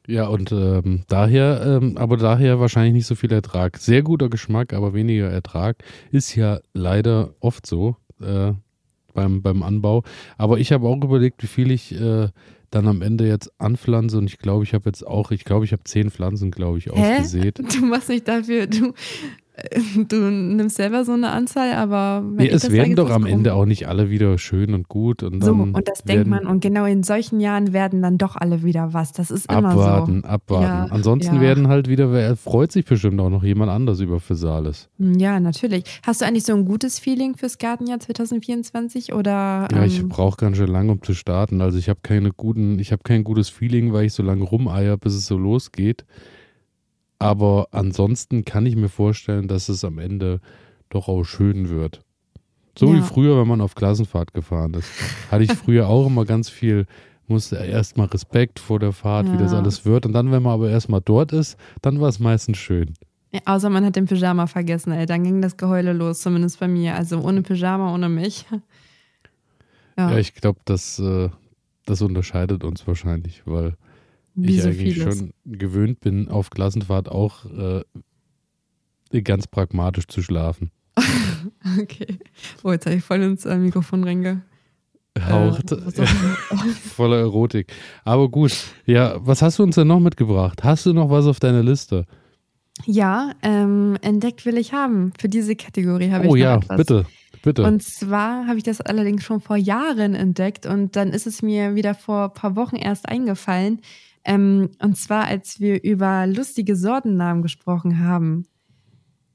Ja, und ähm, daher, ähm, aber daher wahrscheinlich nicht so viel Ertrag. Sehr guter Geschmack, aber weniger Ertrag. Ist ja leider oft so äh, beim, beim Anbau. Aber ich habe auch überlegt, wie viel ich äh, dann am Ende jetzt anpflanze und ich glaube, ich habe jetzt auch, ich glaube, ich habe zehn Pflanzen, glaube ich, ausgesät. Du machst nicht dafür, du, Du nimmst selber so eine Anzahl, aber nee, es werden doch am Ende auch nicht alle wieder schön und gut. Und so, und das denkt man. Und genau in solchen Jahren werden dann doch alle wieder was. Das ist immer abwarten, so. Abwarten, ja, Ansonsten ja. werden halt wieder, wer freut sich bestimmt auch noch jemand anders über Physalis. Hm, ja, natürlich. Hast du eigentlich so ein gutes Feeling fürs Gartenjahr 2024 oder? Ja, ich ähm, brauche ganz schön lange, um zu starten. Also ich habe keine guten, ich habe kein gutes Feeling, weil ich so lange rumeier, bis es so losgeht. Aber ansonsten kann ich mir vorstellen, dass es am Ende doch auch schön wird. So ja. wie früher, wenn man auf Klassenfahrt gefahren ist. Hatte ich früher auch immer ganz viel, musste erstmal Respekt vor der Fahrt, ja. wie das alles wird. Und dann, wenn man aber erstmal dort ist, dann war es meistens schön. Ja, außer man hat den Pyjama vergessen, ey. Dann ging das Geheule los, zumindest bei mir. Also ohne Pyjama, ohne mich. Ja, ich glaube, das, äh, das unterscheidet uns wahrscheinlich, weil wie ich so eigentlich vieles. schon gewöhnt bin, auf Klassenfahrt auch äh, ganz pragmatisch zu schlafen. okay. Oh, jetzt habe ich voll ins äh, Mikrofon reinge. Haucht. Äh, Voller Erotik. Aber gut. Ja, was hast du uns denn noch mitgebracht? Hast du noch was auf deiner Liste? Ja, ähm, entdeckt will ich haben. Für diese Kategorie habe oh, ich noch ja, etwas. bitte. Bitte. Und zwar habe ich das allerdings schon vor Jahren entdeckt und dann ist es mir wieder vor ein paar Wochen erst eingefallen. Ähm, und zwar, als wir über lustige Sortennamen gesprochen haben.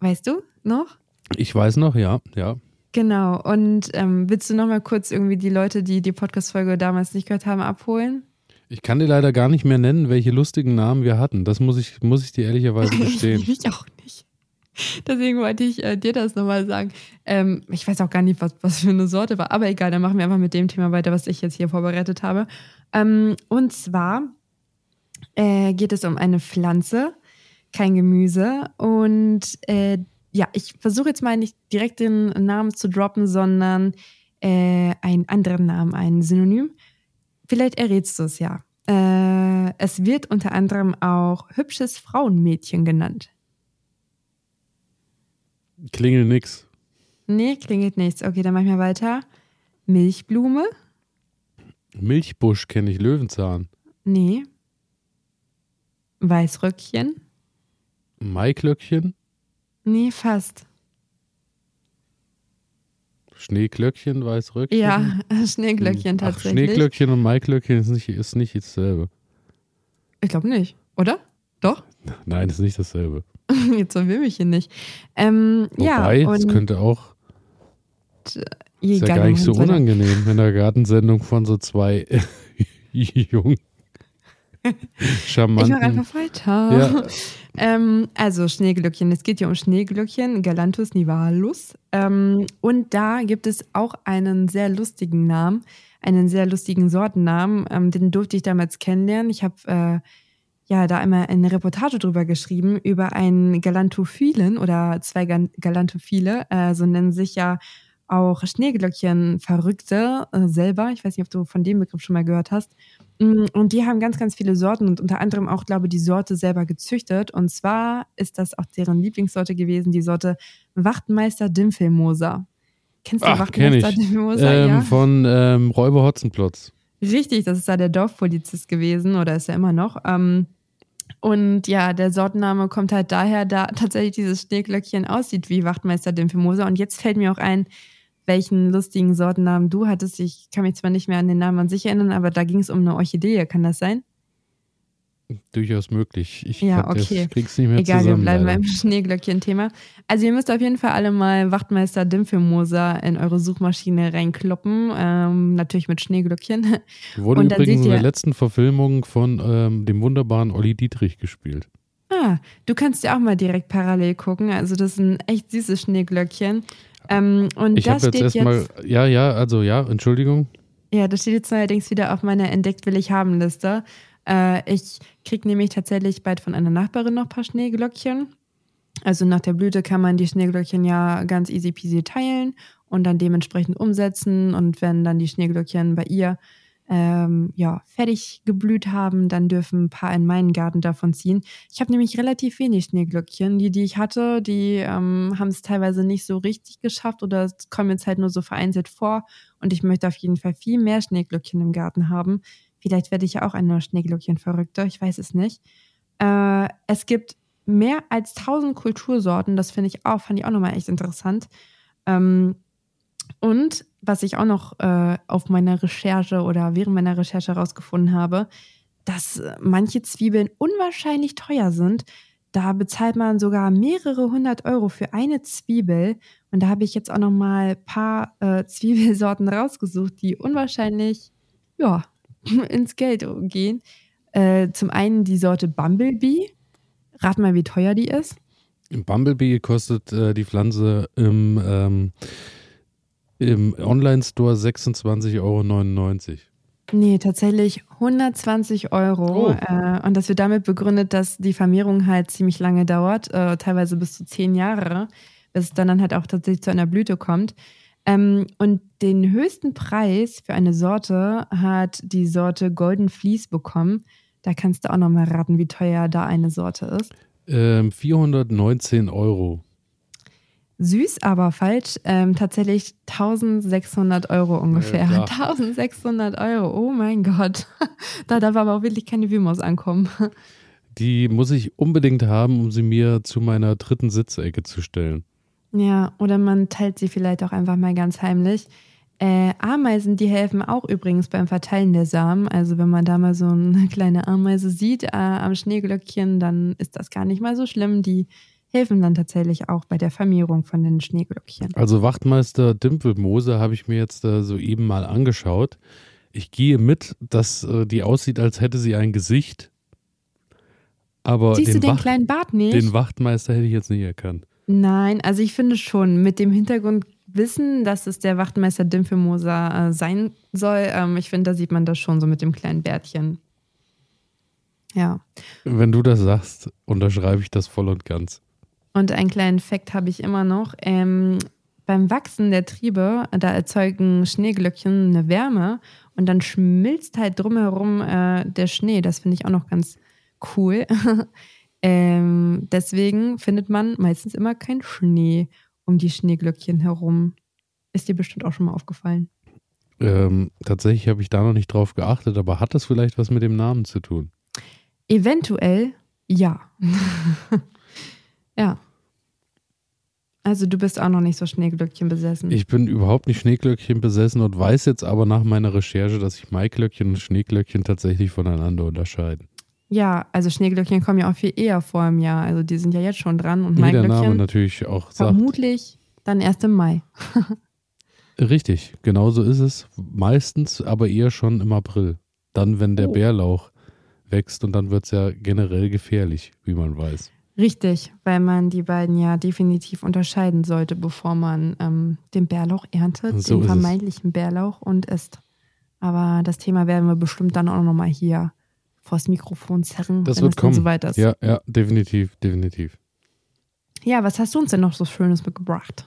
Weißt du noch? Ich weiß noch, ja, ja. Genau. Und ähm, willst du noch mal kurz irgendwie die Leute, die die Podcast-Folge damals nicht gehört haben, abholen? Ich kann dir leider gar nicht mehr nennen, welche lustigen Namen wir hatten. Das muss ich, muss ich dir ehrlicherweise gestehen. ich auch nicht. Deswegen wollte ich äh, dir das nochmal sagen. Ähm, ich weiß auch gar nicht, was, was für eine Sorte war, aber egal, dann machen wir einfach mit dem Thema weiter, was ich jetzt hier vorbereitet habe. Ähm, und zwar äh, geht es um eine Pflanze, kein Gemüse. Und äh, ja, ich versuche jetzt mal nicht direkt den Namen zu droppen, sondern äh, einen anderen Namen, ein Synonym. Vielleicht errätst du es ja. Äh, es wird unter anderem auch hübsches Frauenmädchen genannt. Klingelt nix. Nee, klingelt nichts. Okay, dann machen wir weiter. Milchblume. Milchbusch kenne ich, Löwenzahn. Nee. Weißröckchen. Maiklöckchen. Nee, fast. Schneeglöckchen, Weißröckchen? Ja, Schneeglöckchen tatsächlich. Ach, Schneeglöckchen und Maiklöckchen ist nicht, ist nicht dasselbe. Ich glaube nicht, oder? Doch? Nein, ist nicht dasselbe. Jetzt verwirr mich hier nicht. Ähm, Wobei, ja, es könnte auch. Ist ja gar nicht so unangenehm in der Gartensendung von so zwei jungen Charmanten. Ich mache einfach weiter. Ja. Ähm, also Schneeglöckchen. Es geht hier um Schneeglöckchen, Galanthus nivalus. Ähm, und da gibt es auch einen sehr lustigen Namen, einen sehr lustigen Sortennamen. Ähm, den durfte ich damals kennenlernen. Ich habe äh, ja da einmal eine Reportage drüber geschrieben, über einen Galanthophilen oder zwei Galantophile. Äh, so nennen sich ja auch Schneeglöckchen Verrückte äh, selber. Ich weiß nicht, ob du von dem Begriff schon mal gehört hast. Mm, und die haben ganz, ganz viele Sorten und unter anderem auch, glaube ich, die Sorte selber gezüchtet. Und zwar ist das auch deren Lieblingssorte gewesen, die Sorte Wachtmeister Dimpfelmoser. Kennst du Ach, Wachtmeister Dimpfelmoser? Ähm, ja? Von ähm, Räuber Hotzenplotz. Richtig, das ist da der Dorfpolizist gewesen oder ist er immer noch. Ähm, und ja, der Sortenname kommt halt daher, da tatsächlich dieses Schneeglöckchen aussieht wie Wachtmeister Dimpfelmoser. Und jetzt fällt mir auch ein, welchen lustigen Sortennamen du hattest. Ich kann mich zwar nicht mehr an den Namen an sich erinnern, aber da ging es um eine Orchidee, kann das sein? Durchaus möglich. Ich ja, okay. krieg's nicht mehr Egal, zusammen, wir bleiben leider. beim Schneeglöckchen-Thema. Also ihr müsst auf jeden Fall alle mal Wachtmeister Dimpfelmoser in eure Suchmaschine reinkloppen. Ähm, natürlich mit Schneeglöckchen. Wurde Und übrigens in der letzten Verfilmung von ähm, dem wunderbaren Olli Dietrich gespielt. Ah, du kannst ja auch mal direkt parallel gucken. Also das ist ein echt süßes Schneeglöckchen. Ähm, und ich habe jetzt erstmal, ja, ja, also ja, Entschuldigung. Ja, das steht jetzt allerdings wieder auf meiner Entdeckt will ich haben Liste. Äh, ich kriege nämlich tatsächlich bald von einer Nachbarin noch ein paar Schneeglöckchen. Also nach der Blüte kann man die Schneeglöckchen ja ganz easy peasy teilen und dann dementsprechend umsetzen. Und wenn dann die Schneeglöckchen bei ihr ähm, ja, fertig geblüht haben, dann dürfen ein paar in meinen Garten davon ziehen. Ich habe nämlich relativ wenig Schneeglöckchen. Die, die ich hatte, die ähm, haben es teilweise nicht so richtig geschafft oder kommen jetzt halt nur so vereinzelt vor. Und ich möchte auf jeden Fall viel mehr Schneeglöckchen im Garten haben. Vielleicht werde ich ja auch eine Schneeglöckchen-Verrückte, ich weiß es nicht. Äh, es gibt mehr als 1000 Kultursorten, das finde ich auch, fand ich auch nochmal echt interessant. Ähm, und was ich auch noch äh, auf meiner Recherche oder während meiner Recherche herausgefunden habe, dass manche Zwiebeln unwahrscheinlich teuer sind. Da bezahlt man sogar mehrere hundert Euro für eine Zwiebel. Und da habe ich jetzt auch noch mal ein paar äh, Zwiebelsorten rausgesucht, die unwahrscheinlich ja, ins Geld gehen. Äh, zum einen die Sorte Bumblebee. Rat mal, wie teuer die ist. Bumblebee kostet äh, die Pflanze im, ähm, im Online-Store 26,99 Euro. Nee, tatsächlich 120 Euro. Oh. Äh, und das wird damit begründet, dass die Vermehrung halt ziemlich lange dauert, äh, teilweise bis zu zehn Jahre, bis es dann, dann halt auch tatsächlich zu einer Blüte kommt. Ähm, und den höchsten Preis für eine Sorte hat die Sorte Golden Fleece bekommen. Da kannst du auch nochmal raten, wie teuer da eine Sorte ist. Ähm, 419 Euro. Süß, aber falsch. Ähm, tatsächlich 1600 Euro ungefähr. Ja, klar. 1600 Euro, oh mein Gott. da darf aber auch wirklich keine Wümos ankommen. Die muss ich unbedingt haben, um sie mir zu meiner dritten Sitzecke zu stellen. Ja, oder man teilt sie vielleicht auch einfach mal ganz heimlich. Äh, Ameisen, die helfen auch übrigens beim Verteilen der Samen. Also wenn man da mal so eine kleine Ameise sieht äh, am Schneeglöckchen, dann ist das gar nicht mal so schlimm. Die helfen dann tatsächlich auch bei der Vermehrung von den Schneeglöckchen. Also Wachtmeister Dimpelmose habe ich mir jetzt äh, soeben mal angeschaut. Ich gehe mit, dass äh, die aussieht, als hätte sie ein Gesicht. Aber Siehst den, du den Wacht- kleinen Bart nicht? den Wachtmeister hätte ich jetzt nicht erkannt. Nein, also ich finde schon, mit dem Hintergrund wissen, dass es der Wachtmeister Dimpelmoser äh, sein soll, ähm, ich finde, da sieht man das schon so mit dem kleinen Bärtchen. Ja. Wenn du das sagst, unterschreibe ich das voll und ganz. Und einen kleinen Fakt habe ich immer noch. Ähm, beim Wachsen der Triebe, da erzeugen Schneeglöckchen eine Wärme und dann schmilzt halt drumherum äh, der Schnee. Das finde ich auch noch ganz cool. ähm, deswegen findet man meistens immer keinen Schnee um die Schneeglöckchen herum. Ist dir bestimmt auch schon mal aufgefallen. Ähm, tatsächlich habe ich da noch nicht drauf geachtet, aber hat das vielleicht was mit dem Namen zu tun? Eventuell ja. ja. Also du bist auch noch nicht so Schneeglöckchen besessen. Ich bin überhaupt nicht Schneeglöckchen besessen und weiß jetzt aber nach meiner Recherche, dass sich Maiglöckchen und Schneeglöckchen tatsächlich voneinander unterscheiden. Ja, also Schneeglöckchen kommen ja auch viel eher vor im Jahr. Also die sind ja jetzt schon dran und Wie der Name Maiglöckchen natürlich auch sagt. vermutlich dann erst im Mai. Richtig, genau so ist es. Meistens aber eher schon im April. Dann, wenn der Oh. Bärlauch wächst und dann wird es ja generell gefährlich, wie man weiß. Richtig, weil man die beiden ja definitiv unterscheiden sollte, bevor man ähm, den Bärlauch erntet, So den ist es. vermeintlichen Bärlauch und isst. Aber das Thema werden wir bestimmt dann auch nochmal hier vors Mikrofon zerren, Das wenn wird es dann kommen. soweit ist. Ja, ja, definitiv, definitiv. ja, was hast du uns denn noch so Schönes mitgebracht?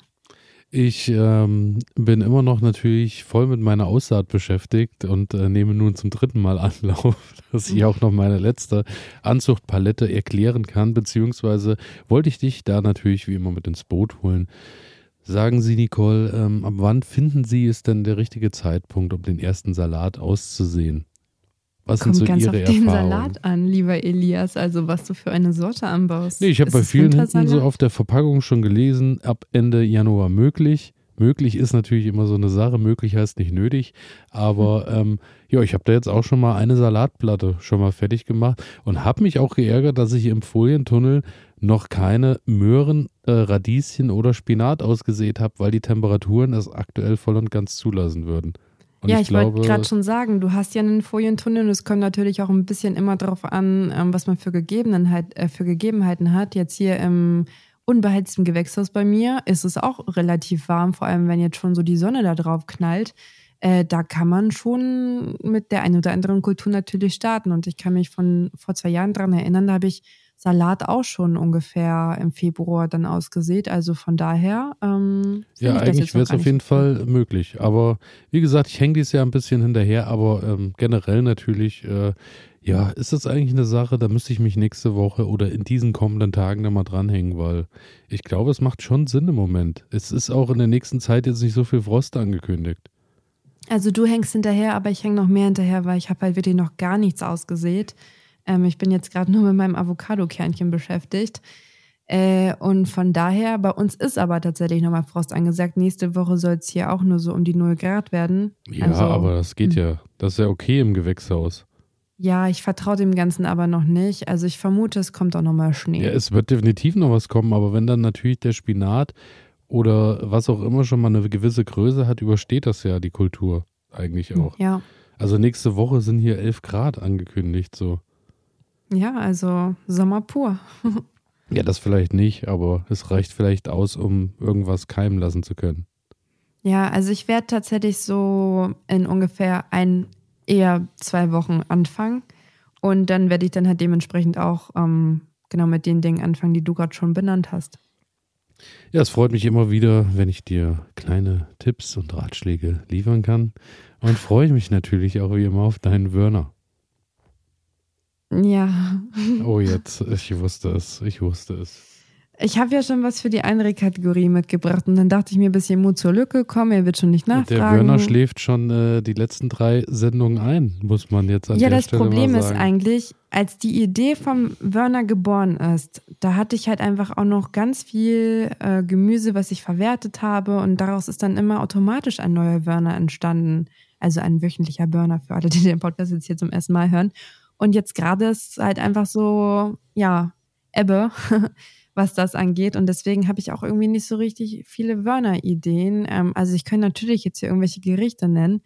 Ich ähm, bin immer noch natürlich voll mit meiner Aussaat beschäftigt und äh, nehme nun zum dritten Mal Anlauf, dass ich auch noch meine letzte Anzuchtpalette erklären kann, beziehungsweise wollte ich dich da natürlich wie immer mit ins Boot holen. Sagen Sie, Nicole, ähm, ab wann finden Sie es denn der richtige Zeitpunkt, um den ersten Salat auszusehen? Was Kommt sind so ganz Ihre auf den Erfahrungen? Salat an, lieber Elias, also was du für eine Sorte anbaust. Nee, ich habe bei vielen hinten so auf der Verpackung schon gelesen, ab Ende Januar möglich. Möglich ist natürlich immer so eine Sache, möglich heißt nicht nötig. Aber ähm, ja, ich habe da jetzt auch schon mal eine Salatplatte schon mal fertig gemacht und habe mich auch geärgert, dass ich im Folientunnel noch keine Möhren, äh, Radieschen oder Spinat ausgesät habe, weil die Temperaturen es aktuell voll und ganz zulassen würden. Und ja, ich, wollte glaube, gerade schon sagen, du hast ja einen Folientunnel und es kommt natürlich auch ein bisschen immer darauf an, ähm, was man für, Gegebenheit, äh, für Gegebenheiten hat. Jetzt hier im unbeheizten Gewächshaus bei mir ist es auch relativ warm, vor allem wenn jetzt schon so die Sonne da drauf knallt. Äh, da kann man schon mit der einen oder anderen Kultur natürlich starten. Und ich kann mich von vor zwei Jahren dran erinnern, da habe ich Salat auch schon ungefähr im Februar dann ausgesät. Also von daher. Ähm, Ja, eigentlich wäre es auf jeden. Fall möglich. Aber wie gesagt, ich hänge dieses Jahr ein bisschen hinterher, aber ähm, generell natürlich, äh, ja, ist das eigentlich eine Sache, da müsste ich mich nächste Woche oder in diesen kommenden Tagen da mal dranhängen, weil ich glaube, es macht schon Sinn im Moment. Es ist auch in der nächsten Zeit jetzt nicht so viel Frost angekündigt. Also du hängst hinterher, aber ich hänge noch mehr hinterher, weil ich habe halt wirklich noch gar nichts ausgesät. Ähm, ich bin jetzt gerade nur mit meinem Avocado-Kernchen beschäftigt. Äh, und von daher, bei uns ist aber tatsächlich nochmal Frost angesagt. Nächste Woche soll es hier auch nur so um die 0 Grad werden. Ja, Also, aber das geht hm. ja. Das ist ja okay im Gewächshaus. Ja, ich vertraue dem Ganzen aber noch nicht. Also ich vermute, es kommt auch nochmal Schnee. Ja, es wird definitiv noch was kommen, aber wenn dann natürlich der Spinat oder was auch immer schon mal eine gewisse Größe hat, übersteht das ja die Kultur eigentlich auch. ja. Also nächste Woche sind hier 11 Grad angekündigt, so. Ja, also Sommer pur. ja, das vielleicht nicht, aber es reicht vielleicht aus, um irgendwas keimen lassen zu können. Ja, also ich werde tatsächlich so in ungefähr ein, eher zwei Wochen anfangen. Und dann werde ich dann halt dementsprechend auch ähm, genau mit den Dingen anfangen, die du gerade schon benannt hast. Ja, es freut mich immer wieder, wenn ich dir kleine Tipps und Ratschläge liefern kann. Und freue ich mich natürlich auch wie immer auf deinen Wörner. Ja. Oh, jetzt, ich wusste es, ich wusste es. Ich habe ja schon was für die andere Kategorie mitgebracht und dann dachte ich mir ein bisschen Mut zur Lücke, komm, er wird schon nicht nachfragen. Der Wörner schläft schon äh, die letzten drei Sendungen ein, muss man jetzt an ja, der Stelle mal sagen. Ja, das Problem ist eigentlich, als die Idee vom Wörner geboren ist, da hatte ich halt einfach auch noch ganz viel äh, Gemüse, was ich verwertet habe und daraus ist dann immer automatisch ein neuer Wörner entstanden. Also ein wöchentlicher Burner für alle, die den Podcast jetzt hier zum ersten Mal hören. Und jetzt gerade ist halt einfach so, ja, Ebbe, was das angeht. Und deswegen habe ich auch irgendwie nicht so richtig viele Wörner-Ideen. Ähm, also ich könnte natürlich jetzt hier irgendwelche Gerichte nennen,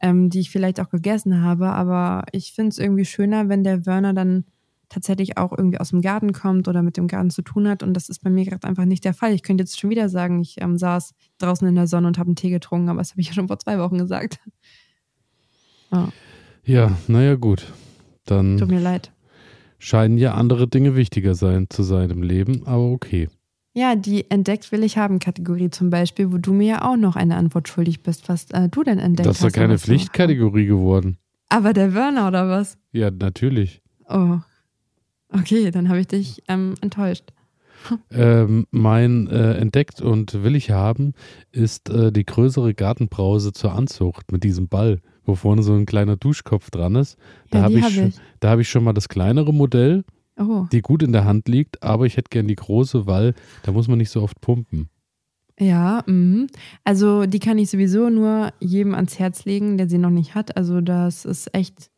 ähm, die ich vielleicht auch gegessen habe, aber ich finde es irgendwie schöner, wenn der Wörner dann tatsächlich auch irgendwie aus dem Garten kommt oder mit dem Garten zu tun hat. Und das ist bei mir gerade einfach nicht der Fall. Ich könnte jetzt schon wieder sagen, ich ähm, saß draußen in der Sonne und habe einen Tee getrunken, aber das habe ich ja schon vor zwei Wochen gesagt. Oh. Ja, naja, gut. Dann Tut mir leid. Scheinen ja andere Dinge wichtiger sein zu sein im Leben, aber okay. Ja, die Entdeckt will ich haben Kategorie zum Beispiel, wo du mir ja auch noch eine Antwort schuldig bist, was äh, du denn entdeckt hast. Das ist doch keine Pflichtkategorie geworden. Aber der Wörner oder was? Ja, natürlich. Oh. Okay, dann habe ich dich ähm, enttäuscht. Ähm, mein äh, entdeckt und will ich haben ist äh, die größere Gartenbrause zur Anzucht mit diesem Ball wo vorne so ein kleiner Duschkopf dran ist. Da ja, habe ich, hab ich. hab ich schon mal das kleinere Modell, oh. die gut in der Hand liegt, aber ich hätte gern die große, weil da muss man nicht so oft pumpen. Ja, mh. also die kann ich sowieso nur jedem ans Herz legen, der sie noch nicht hat. Also das ist echt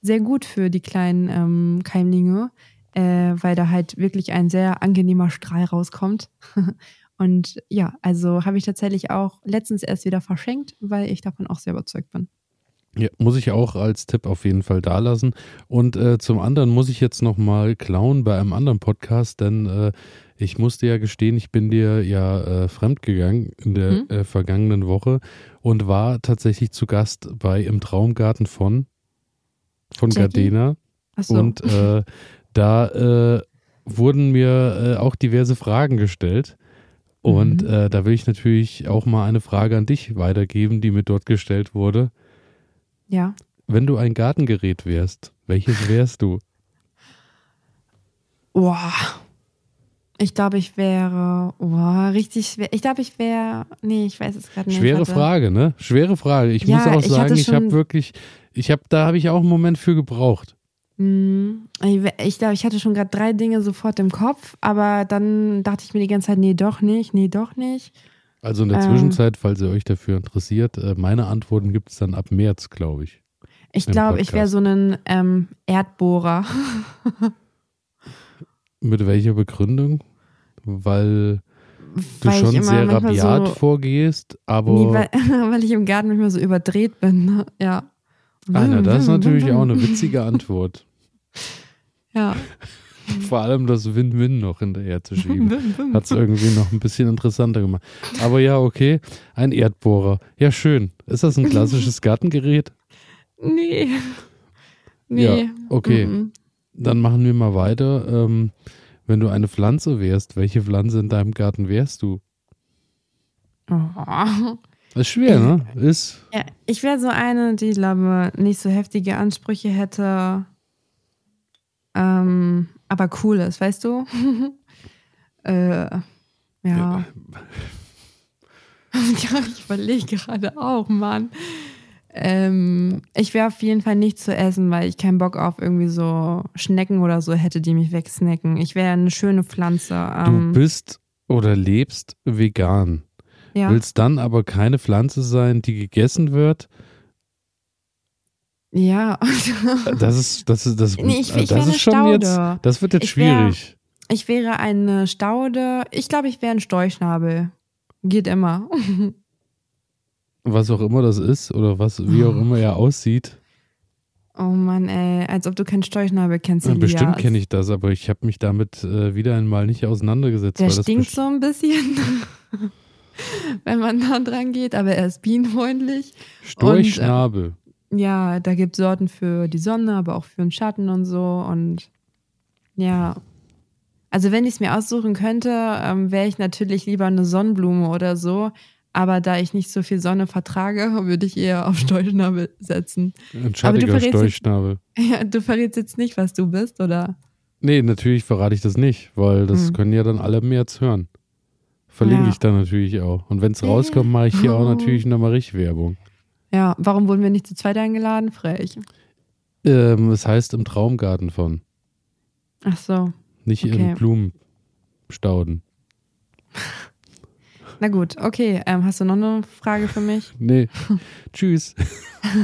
sehr gut für die kleinen ähm, Keimlinge, äh, weil da halt wirklich ein sehr angenehmer Strahl rauskommt. Und ja, also habe ich tatsächlich auch letztens erst wieder verschenkt, weil ich davon auch sehr überzeugt bin. Ja, muss ich auch als Tipp auf jeden Fall da lassen. Und äh, zum anderen muss ich jetzt nochmal klauen bei einem anderen Podcast, denn äh, ich musste ja gestehen, ich bin dir ja äh, fremdgegangen in der hm? äh, vergangenen Woche und war tatsächlich zu Gast bei Im Traumgarten von, von Gardena. So. Und äh, da äh, wurden mir äh, auch diverse Fragen gestellt. Und mhm. da will ich natürlich auch mal eine Frage an dich weitergeben, die mir dort gestellt wurde. Ja. Wenn du ein Gartengerät wärst, welches wärst du? Boah. Ich glaube, ich wäre, oh, richtig schwer. Ich glaube, ich wäre, nee, ich weiß es gerade nicht. Schwere Frage, ne? Schwere Frage. Ich ja, muss auch sagen, ich, ich habe wirklich, ich habe, da habe ich auch einen Moment für gebraucht. Hm, ich glaube, ich hatte schon gerade drei Dinge sofort im Kopf, aber dann dachte ich mir die ganze Zeit, nee, doch nicht, nee, doch nicht. Also in der ähm, Zwischenzeit, falls ihr euch dafür interessiert, äh, meine Antworten gibt es dann ab März, glaube ich. Ich glaube, ich wäre so ein ähm, Erdbohrer. Mit welcher Begründung? Weil du weil schon sehr rabiat so, vorgehst, aber. Nee, weil, weil, ich im Garten manchmal so überdreht bin. Ne? Ja. Ah, na, das ist natürlich auch eine witzige Antwort. ja. Vor allem das Win-Win noch hinterher zu schieben. Hat es irgendwie noch ein bisschen interessanter gemacht. Aber ja, okay. Ein Erdbohrer. Ja, schön. Ist das ein klassisches Gartengerät? Nee. Nee. Ja, okay. Mm -mm. Dann machen wir mal weiter. Ähm, wenn du eine Pflanze wärst, welche Pflanze in deinem Garten wärst du? Oh. Ist schwer, ne? Ist. Ja, ich wäre so eine, die, glaube nicht so heftige Ansprüche hätte. Ähm, aber cool ist, weißt du? äh, ja. ja. ich überlege gerade auch, Mann. Ähm, ich wäre auf jeden Fall nicht zu essen, weil ich keinen Bock auf irgendwie so Schnecken oder so hätte, die mich wegsnacken. Ich wäre eine schöne Pflanze. Ähm, du bist oder lebst vegan. Ja. Willst dann aber keine Pflanze sein, die gegessen wird, ja. das ist, das ist, das, nee, ich, ich das ist schon Staude. jetzt, das wird jetzt ich schwierig. Wär, ich wäre eine Staude. Ich glaube, ich wäre ein Storchnabel. Geht immer. Was auch immer das ist oder was, wie auch immer er aussieht. Oh Mann, ey, als ob du keinen Storchnabel kennst. Ja, bestimmt kenne ich das, aber ich habe mich damit äh, wieder einmal nicht auseinandergesetzt. Der stinkt so ein bisschen, wenn man da dran geht, aber er ist bienenfreundlich. Storchschnabel. Ja, da gibt es Sorten für die Sonne, aber auch für den Schatten und so. Und ja, also wenn ich es mir aussuchen könnte, ähm, wäre ich natürlich lieber eine Sonnenblume oder so. Aber da ich nicht so viel Sonne vertrage, würde ich eher auf Storchnabel setzen. Ein aber du schattiger verrätst jetzt- Storchschnabel. Ja, du verrätst jetzt nicht, was du bist, oder? Nee, natürlich verrate ich das nicht, weil das Hm. können ja dann alle mehr jetzt hören. Verlinke Ja. ich dann natürlich auch. Und wenn es rauskommt, mache ich hier auch natürlich nochmal richtig Werbung. Ja, warum wurden wir nicht zu zweit eingeladen? Frech. Ähm, es heißt im Traumgarten von, Ach so. nicht Okay. im Blumenstauden. Na gut, okay. Ähm, hast du noch eine Frage für mich? Nee. Tschüss.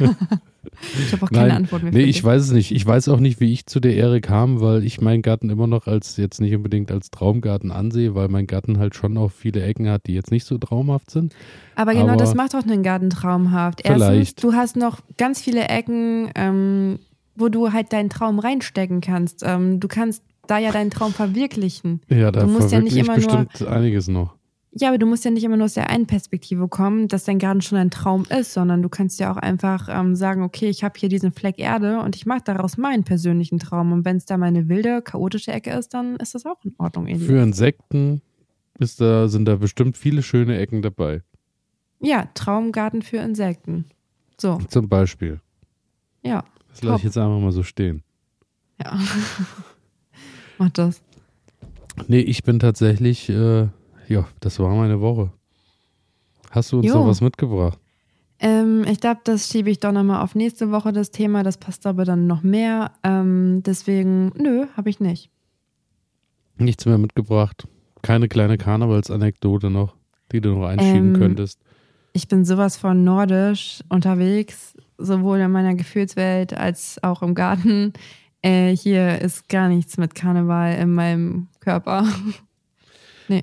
Ich habe auch keine Nein, Antwort mehr Nee, ich weiß es nicht. Ich weiß auch nicht, wie ich zu der Ehre kam, weil ich meinen Garten immer noch als jetzt nicht unbedingt als Traumgarten ansehe, weil mein Garten halt schon auch viele Ecken hat, die jetzt nicht so traumhaft sind. Aber genau aber- das macht doch einen Garten traumhaft. Vielleicht. Erstens, du hast noch ganz viele Ecken, ähm, wo du halt deinen Traum reinstecken kannst. Ähm, du kannst da ja deinen Traum verwirklichen. Ja, da Du musst ja nicht immer nur- bestimmt einiges noch. Ja, aber du musst ja nicht immer nur aus der einen Perspektive kommen, dass dein Garten schon ein Traum ist, sondern du kannst ja auch einfach ähm, sagen, okay, ich habe hier diesen Fleck Erde und ich mache daraus meinen persönlichen Traum. Und wenn es da meine wilde, chaotische Ecke ist, dann ist das auch in Ordnung, Eli. Für Insekten ist da, sind da bestimmt viele schöne Ecken dabei. Ja, Traumgarten für Insekten. So, Zum Beispiel. ja, Das lasse ich jetzt einfach mal so stehen. ja. Mach das. Nee, ich bin tatsächlich, äh, ja, das war meine Woche. Hast du uns Jo. noch was mitgebracht? Ähm, ich glaube, das schiebe ich doch nochmal auf nächste Woche, das Thema. Das passt aber dann noch mehr. Ähm, deswegen, nö, habe ich nicht. Nichts mehr mitgebracht. Keine kleine Karnevalsanekdote noch, die du noch einschieben Ähm, könntest. Ich bin sowas von nordisch unterwegs, sowohl in meiner Gefühlswelt als auch im Garten. Äh, hier ist gar nichts mit Karneval in meinem Körper.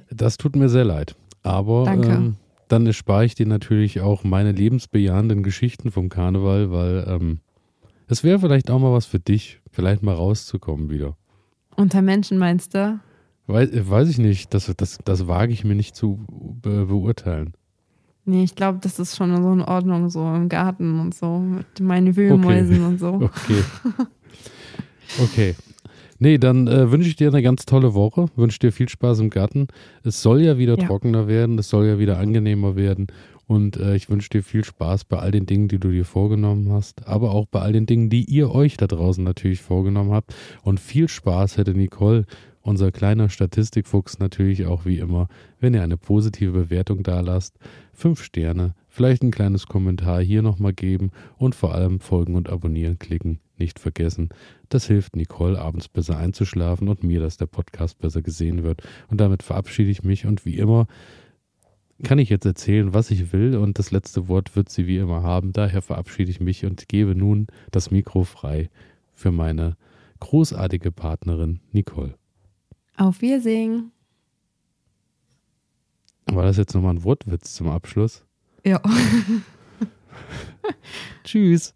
Das tut mir sehr leid. Aber ähm, dann erspare ich dir natürlich auch meine lebensbejahenden Geschichten vom Karneval, weil ähm, es wäre vielleicht auch mal was für dich, vielleicht mal rauszukommen wieder. Unter Menschen meinst du? Weiß, äh, weiß ich nicht, das, das, das wage ich mir nicht zu be beurteilen. Nee, ich glaube, das ist schon so in Ordnung, so im Garten und so, mit meinen Wühlmäusen und so. Okay. Okay. Nee, dann äh, wünsche ich dir eine ganz tolle Woche, wünsche dir viel Spaß im Garten. Es soll ja wieder Ja. trockener werden, es soll ja wieder angenehmer werden. Und äh, ich wünsche dir viel Spaß bei all den Dingen, die du dir vorgenommen hast, aber auch bei all den Dingen, die ihr euch da draußen natürlich vorgenommen habt. Und viel Spaß hätte Nicole, unser kleiner Statistikfuchs natürlich auch wie immer, wenn ihr eine positive Bewertung da lasst, fünf Sterne, vielleicht ein kleines Kommentar hier nochmal geben und vor allem folgen und abonnieren klicken nicht vergessen. Das hilft Nicole abends besser einzuschlafen und mir, dass der Podcast besser gesehen wird. Und damit verabschiede ich mich und wie immer kann ich jetzt erzählen, was ich will und das letzte Wort wird sie wie immer haben. Daher verabschiede ich mich und gebe nun das Mikro frei für meine großartige Partnerin Nicole. Auf Wiedersehen. War das jetzt nochmal ein Wortwitz zum Abschluss? Ja. Tschüss.